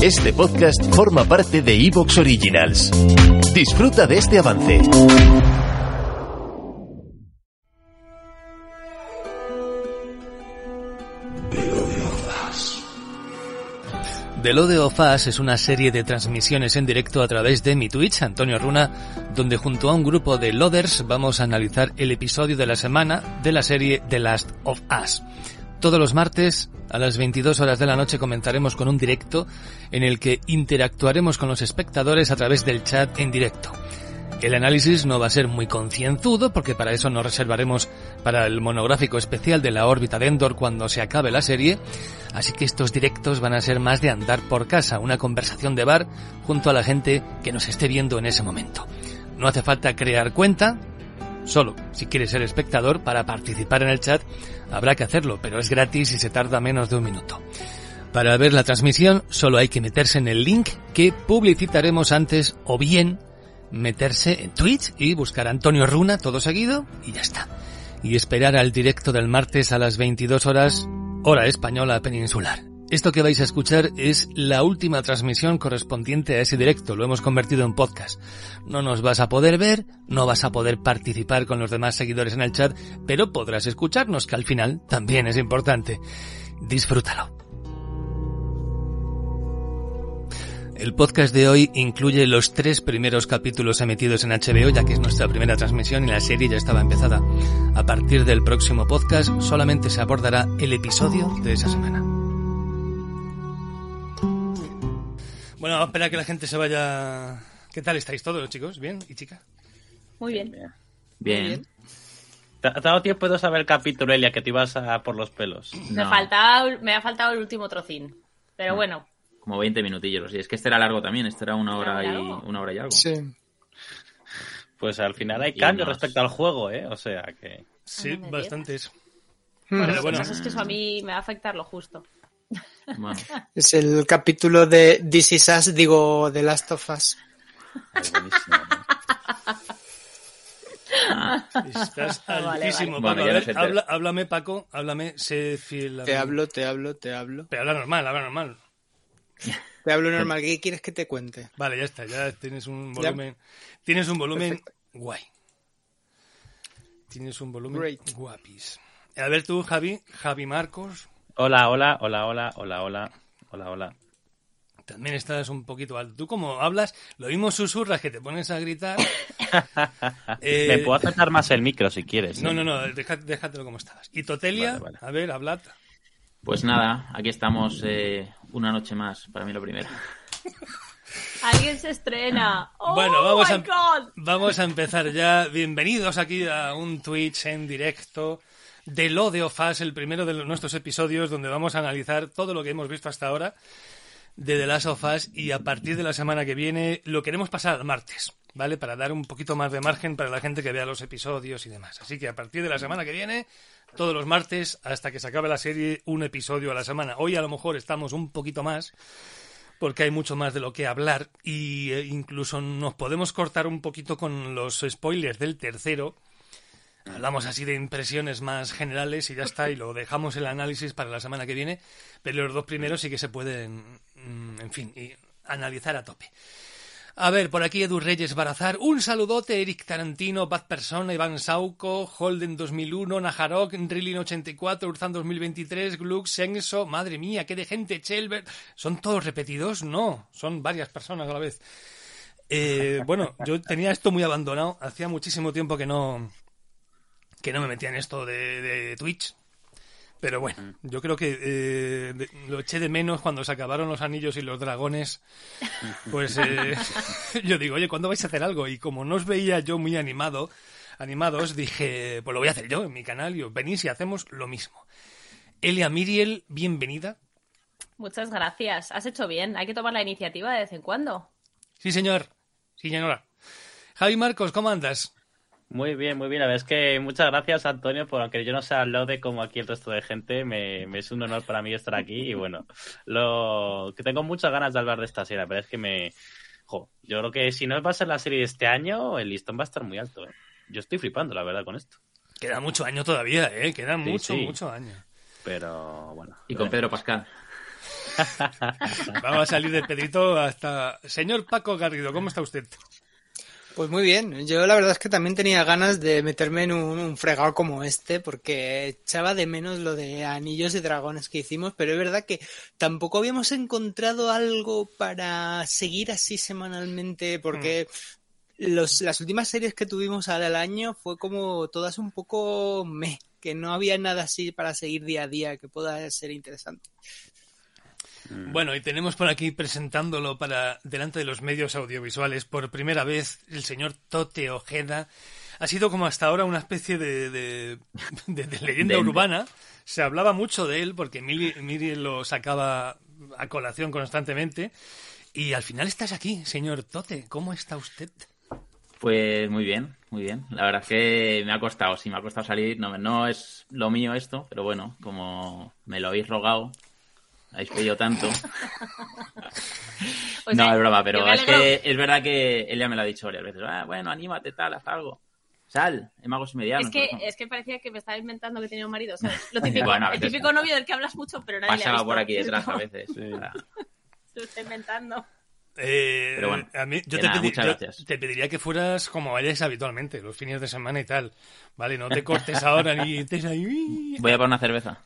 Este podcast forma parte de Evox Originals. Disfruta de este avance. The Lode of Us es una serie de transmisiones en directo a través de mi Twitch, Antonio Runa, donde junto a un grupo de Loaders vamos a analizar el episodio de la semana de la serie The Last of Us. Todos los martes a las 22 horas de la noche comenzaremos con un directo en el que interactuaremos con los espectadores a través del chat en directo. El análisis no va a ser muy concienzudo porque para eso nos reservaremos para el monográfico especial de la órbita de Endor cuando se acabe la serie, así que estos directos van a ser más de andar por casa, una conversación de bar junto a la gente que nos esté viendo en ese momento. No hace falta crear cuenta, solo si quieres ser espectador para participar en el chat habrá que hacerlo, pero es gratis y se tarda menos de un minuto. Para ver la transmisión solo hay que meterse en el link que publicitaremos antes o bien meterse en Twitch y buscar a Antonio Runa todo seguido y ya está. Y esperar al directo del martes a las 22 horas, hora española peninsular. Esto que vais a escuchar es la última transmisión correspondiente a ese directo, lo hemos convertido en podcast. No nos vas a poder ver, no vas a poder participar con los demás seguidores en el chat, pero podrás escucharnos, que al final también es importante. Disfrútalo. El podcast de hoy incluye los tres primeros capítulos emitidos en HBO, ya que es nuestra primera transmisión y la serie ya estaba empezada. A partir del próximo podcast solamente se abordará el episodio de esa semana. Bueno, vamos a esperar a que la gente se vaya... ¿Qué tal estáis todos, chicos? ¿Bien? ¿Y chica? Muy bien. Bien. ¿Te ha dado tiempo de saber el capítulo, Elia, que te ibas a por los pelos? Me, falta, me ha faltado el último trocín. Pero bueno, como 20 minutillos. Y es que este era largo también, este era una hora y una hora y algo. Sí. Pues al final hay cambio respecto al juego, ¿eh? O sea que. Sí, bastantes. Pero bueno, es que eso a mí me va a afectar lo justo. Es el capítulo de This Is Us, digo, The Last of Us. Estás altísimo, Paco. habla, háblame, Paco, háblame, sé fiel. Te hablo, te hablo, te hablo. Pero habla normal, habla normal. Te hablo normal, ¿qué quieres que te cuente? Vale, ya está, ya tienes un volumen. Tienes un volumen guay. Tienes un volumen guapis. A ver tú, Javi, Javi Marcos. Hola, hola, hola, hola, hola, hola, hola, hola. También estás un poquito alto. Tú como hablas, lo mismo susurras que te pones a gritar. eh... Me puedo acercar más el micro si quieres. No, no, no, déjatelo como estabas. Y Totelia, a ver, hablad. Pues nada, aquí estamos eh, una noche más, para mí lo primero. Alguien se estrena. Oh bueno, vamos, a, vamos a empezar ya. Bienvenidos aquí a un Twitch en directo de Lo de Ofas, el primero de nuestros episodios donde vamos a analizar todo lo que hemos visto hasta ahora de The Last of Us y a partir de la semana que viene lo queremos pasar al martes, ¿vale? Para dar un poquito más de margen para la gente que vea los episodios y demás. Así que a partir de la semana que viene, todos los martes, hasta que se acabe la serie, un episodio a la semana. Hoy a lo mejor estamos un poquito más porque hay mucho más de lo que hablar y eh, incluso nos podemos cortar un poquito con los spoilers del tercero. Hablamos así de impresiones más generales y ya está, y lo dejamos el análisis para la semana que viene, pero los dos primeros sí que se pueden, mm, en fin, analizar a tope. A ver, por aquí Edu Reyes Barazar. Un saludote, Eric Tarantino, Bad Persona, Iván Sauco, Holden 2001, Najarok, Rilin 84, Urzan 2023, Glux, Senso. Madre mía, qué de gente, Chelbert. ¿Son todos repetidos? No, son varias personas a la vez. Eh, bueno, yo tenía esto muy abandonado. Hacía muchísimo tiempo que no, que no me metía en esto de, de Twitch. Pero bueno, yo creo que eh, lo eché de menos cuando se acabaron los anillos y los dragones. Pues eh, yo digo, oye, ¿cuándo vais a hacer algo? Y como no os veía yo muy animado, animados, dije, pues lo voy a hacer yo en mi canal y os venís y hacemos lo mismo. Elia Miriel, bienvenida. Muchas gracias. Has hecho bien. Hay que tomar la iniciativa de vez en cuando. Sí, señor. Sí, señora. Javi Marcos, ¿cómo andas? Muy bien, muy bien. La verdad es que muchas gracias, Antonio, por aunque yo no sea de como aquí el resto de gente, me, es un honor para mí estar aquí. Y bueno, lo que tengo muchas ganas de hablar de esta serie, pero es que me. Jo, yo creo que si no va a ser la serie de este año, el listón va a estar muy alto. ¿eh? Yo estoy flipando, la verdad, con esto. Queda mucho año todavía, ¿eh? Queda mucho, mucho año. Pero bueno. Y con Pedro Pascal. Vamos a salir de Pedrito hasta... Señor Paco Garrido, ¿cómo está usted? Pues muy bien, yo la verdad es que también tenía ganas de meterme en un, un, fregado como este porque echaba de menos lo de anillos y dragones que hicimos, pero es verdad que tampoco habíamos encontrado algo para seguir así semanalmente porque mm. los, las últimas series que tuvimos al año fue como todas un poco me, que no había nada así para seguir día a día que pueda ser interesante. Mm. Bueno, y tenemos por aquí presentándolo para delante de los medios audiovisuales por primera vez el señor Tote Ojeda. Ha sido como hasta ahora una especie de, de, de, de leyenda urbana. Se hablaba mucho de él porque Miri, Miri lo sacaba a colación constantemente. Y al final estás aquí, señor Tote. ¿Cómo está usted? Pues muy bien, muy bien. La verdad es que me ha costado, sí, me ha costado salir. No, no es lo mío esto, pero bueno, como me lo habéis rogado, habéis pedido tanto. o sea, no, es broma, pero es que es verdad que él ya me lo ha dicho varias veces. Ah, bueno, anímate, tal, haz algo. Sal, en magos medianos. Es que, es que parecía que me estaba inventando que tenía un marido, ¿sabes? Lo típico, bueno, el típico novio del que hablas mucho, pero nadie Pasaba le ha visto. por aquí detrás a veces. Sí. Lo está inventando. Eh, Pero bueno, a mí, yo, te, nada, pedi- muchas yo gracias. te pediría que fueras como vayas habitualmente, los fines de semana y tal. Vale, no te cortes ahora ni estés ahí. Voy a por una cerveza.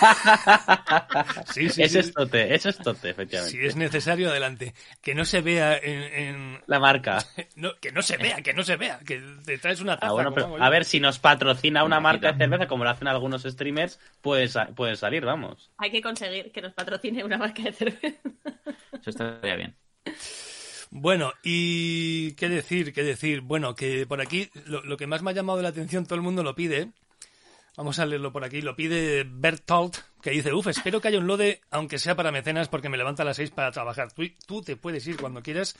Sí, sí, Eso sí. es tote, eso es tote, efectivamente. Si es necesario, adelante. Que no se vea en. en- La marca. no, que no se vea, que no se vea. Que te traes una taza. Ah, bueno, pero yo. a ver, si nos patrocina una Una marca de cerveza, como lo hacen algunos streamers, puede, sa- puede salir, vamos. Hay que conseguir que nos patrocine una marca de cerveza. Eso estaría bien. Bueno, y qué decir, qué decir. Bueno, que por aquí lo, que más me ha llamado la atención, todo el mundo lo pide. Vamos a leerlo por aquí. Lo pide Bertolt, que dice, uf, espero que haya un lode, aunque sea para mecenas, porque me levanta a las seis para trabajar. Tú, te puedes ir cuando quieras,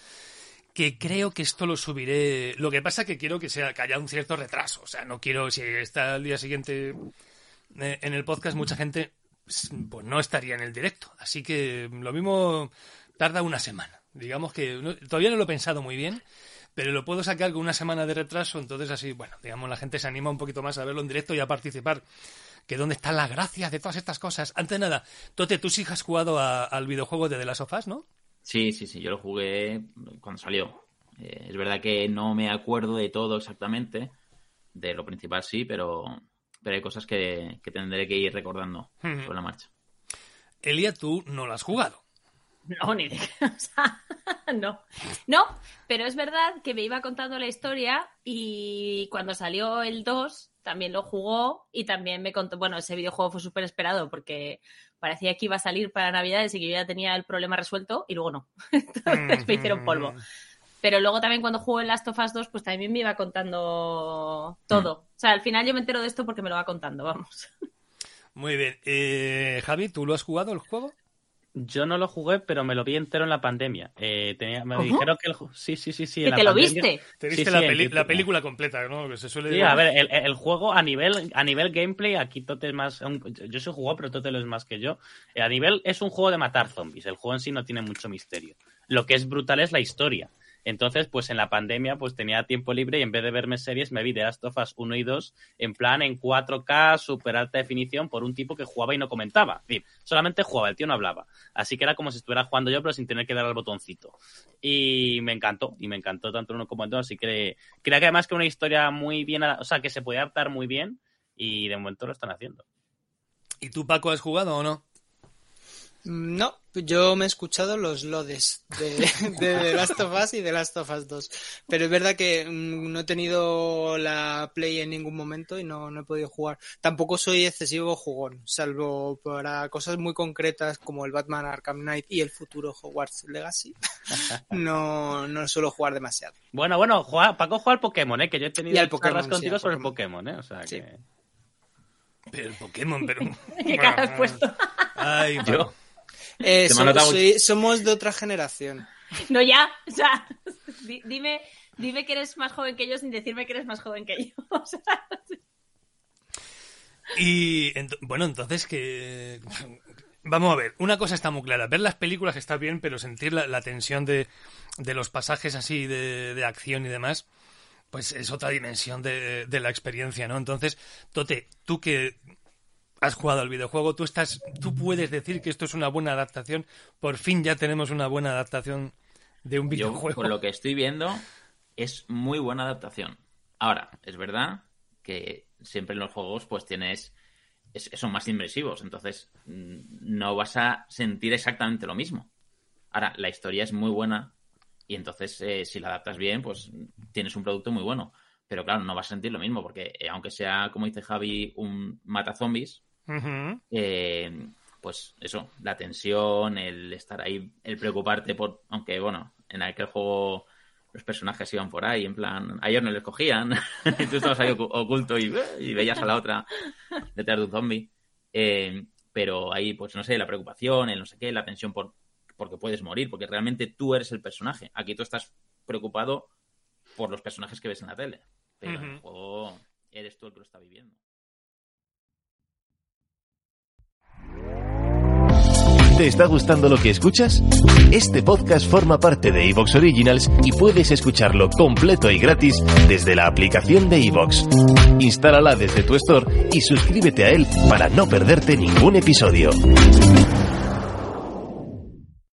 que creo que esto lo subiré. Lo que pasa que quiero que sea que haya un cierto retraso. O sea, no quiero, si está el día siguiente eh, en el podcast, mucha gente pues no estaría en el directo. Así que lo mismo tarda una semana. Digamos que no- todavía no lo he pensado muy bien, pero lo puedo sacar con una semana de retraso, entonces así, bueno, digamos, la gente se anima un poquito más a verlo en directo y a participar. Que dónde están las gracias de todas estas cosas. Antes de nada, Tote, tú sí has jugado a- al videojuego de The Last of Us, ¿no? Sí, sí, sí, yo lo jugué cuando salió. Eh, es verdad que no me acuerdo de todo exactamente, de lo principal sí, pero, pero hay cosas que, que tendré que ir recordando sobre la marcha. Elia, tú no lo has jugado. No, ni de o sea, no. No, pero es verdad que me iba contando la historia y cuando salió el 2 también lo jugó y también me contó, bueno, ese videojuego fue súper esperado porque parecía que iba a salir para Navidades y que yo ya tenía el problema resuelto y luego no. Entonces me hicieron polvo. Pero luego también cuando jugué en Last of Us 2, pues también me iba contando todo. O sea, al final yo me entero de esto porque me lo va contando, vamos. Muy bien. Eh, Javi, ¿tú lo has jugado el juego? Yo no lo jugué, pero me lo vi entero en la pandemia. Eh, tenía, me ¿Cómo? dijeron que el Sí, sí, sí, sí. en ¿Que la te lo pandemia- viste? Te viste sí, la, peli- película completa, ¿no? Que se suele Sí, a ver, el, el juego a nivel, a nivel gameplay, aquí Tote es más. Yo soy jugador, pero Tote lo es más que yo. Eh, A nivel es un juego de matar zombies. El juego en sí no tiene mucho misterio. Lo que es brutal es la historia. Entonces, pues en la pandemia, pues tenía tiempo libre y en vez de verme series, me vi The Last of Us 1 y 2 en plan en 4K, super alta definición, por un tipo que jugaba y no comentaba. En fin, solamente jugaba, el tío no hablaba. Así que era como si estuviera jugando yo, pero sin tener que dar al botoncito. Y me encantó, y me encantó tanto el uno como el dos. Así que creo que además que una historia muy bien, o sea, que se puede adaptar muy bien y de momento lo están haciendo. ¿Y tú, Paco, has jugado o no? No, yo me he escuchado los lodes de, de The Last of Us y The Last of Us 2. Pero es verdad que mm, no he tenido la Play en ningún momento y no, no he podido jugar. Tampoco soy excesivo jugón, salvo para cosas muy concretas como el Batman Arkham Knight y el futuro Hogwarts Legacy. No, no suelo jugar demasiado. Bueno, bueno, juega- Paco juega al Pokémon, ¿eh? Que yo he tenido Y al charlas Pokémon, sí, contigo al sobre el Pokémon. ¿eh? O sea Sí. que... Pero el Pokémon, pero... ¿Qué cara has puesto? Ay, Yo. Eh, soy- somos de otra generación. No, ya. O sea, di- dime, dime que eres más joven que yo sin decirme que eres más joven que yo. O sea, Y ent- bueno, entonces que... Vamos a ver, una cosa está muy clara. Ver las películas está bien, pero sentir la, la tensión de, de los pasajes así de, de acción y demás, pues es otra dimensión de, de la experiencia, ¿no? Entonces, Tote, tú que has jugado al videojuego, tú estás, tú puedes decir que esto es una buena adaptación. Por fin ya tenemos una buena adaptación de un Yo, videojuego. por lo que estoy viendo, es muy buena adaptación. Ahora, es verdad que siempre en los juegos pues tienes es- son más inmersivos, entonces mm, no vas a sentir exactamente lo mismo. Ahora, la historia es muy buena y entonces eh, si la adaptas bien, pues tienes un producto muy bueno. Pero claro, no vas a sentir lo mismo porque eh, aunque sea, como dice Javi, un mata zombies, eh, pues eso, la tensión, el estar ahí, el preocuparte por, aunque bueno, en aquel juego los personajes iban por ahí, en plan, a ellos no les cogían, y tú estabas ahí ocu- oculto y, y veías a la otra detrás de un zombie. Eh, pero ahí, pues no sé, la preocupación, el no sé qué, la tensión por porque puedes morir, porque realmente tú eres el personaje. Aquí tú estás preocupado por los personajes que ves en la tele, pero en el juego eres tú el que lo está viviendo. ¿Te está gustando lo que escuchas? Este podcast forma parte de Evox Originals y puedes escucharlo completo y gratis desde la aplicación de Evox. Instálala desde tu store y suscríbete a él para no perderte ningún episodio.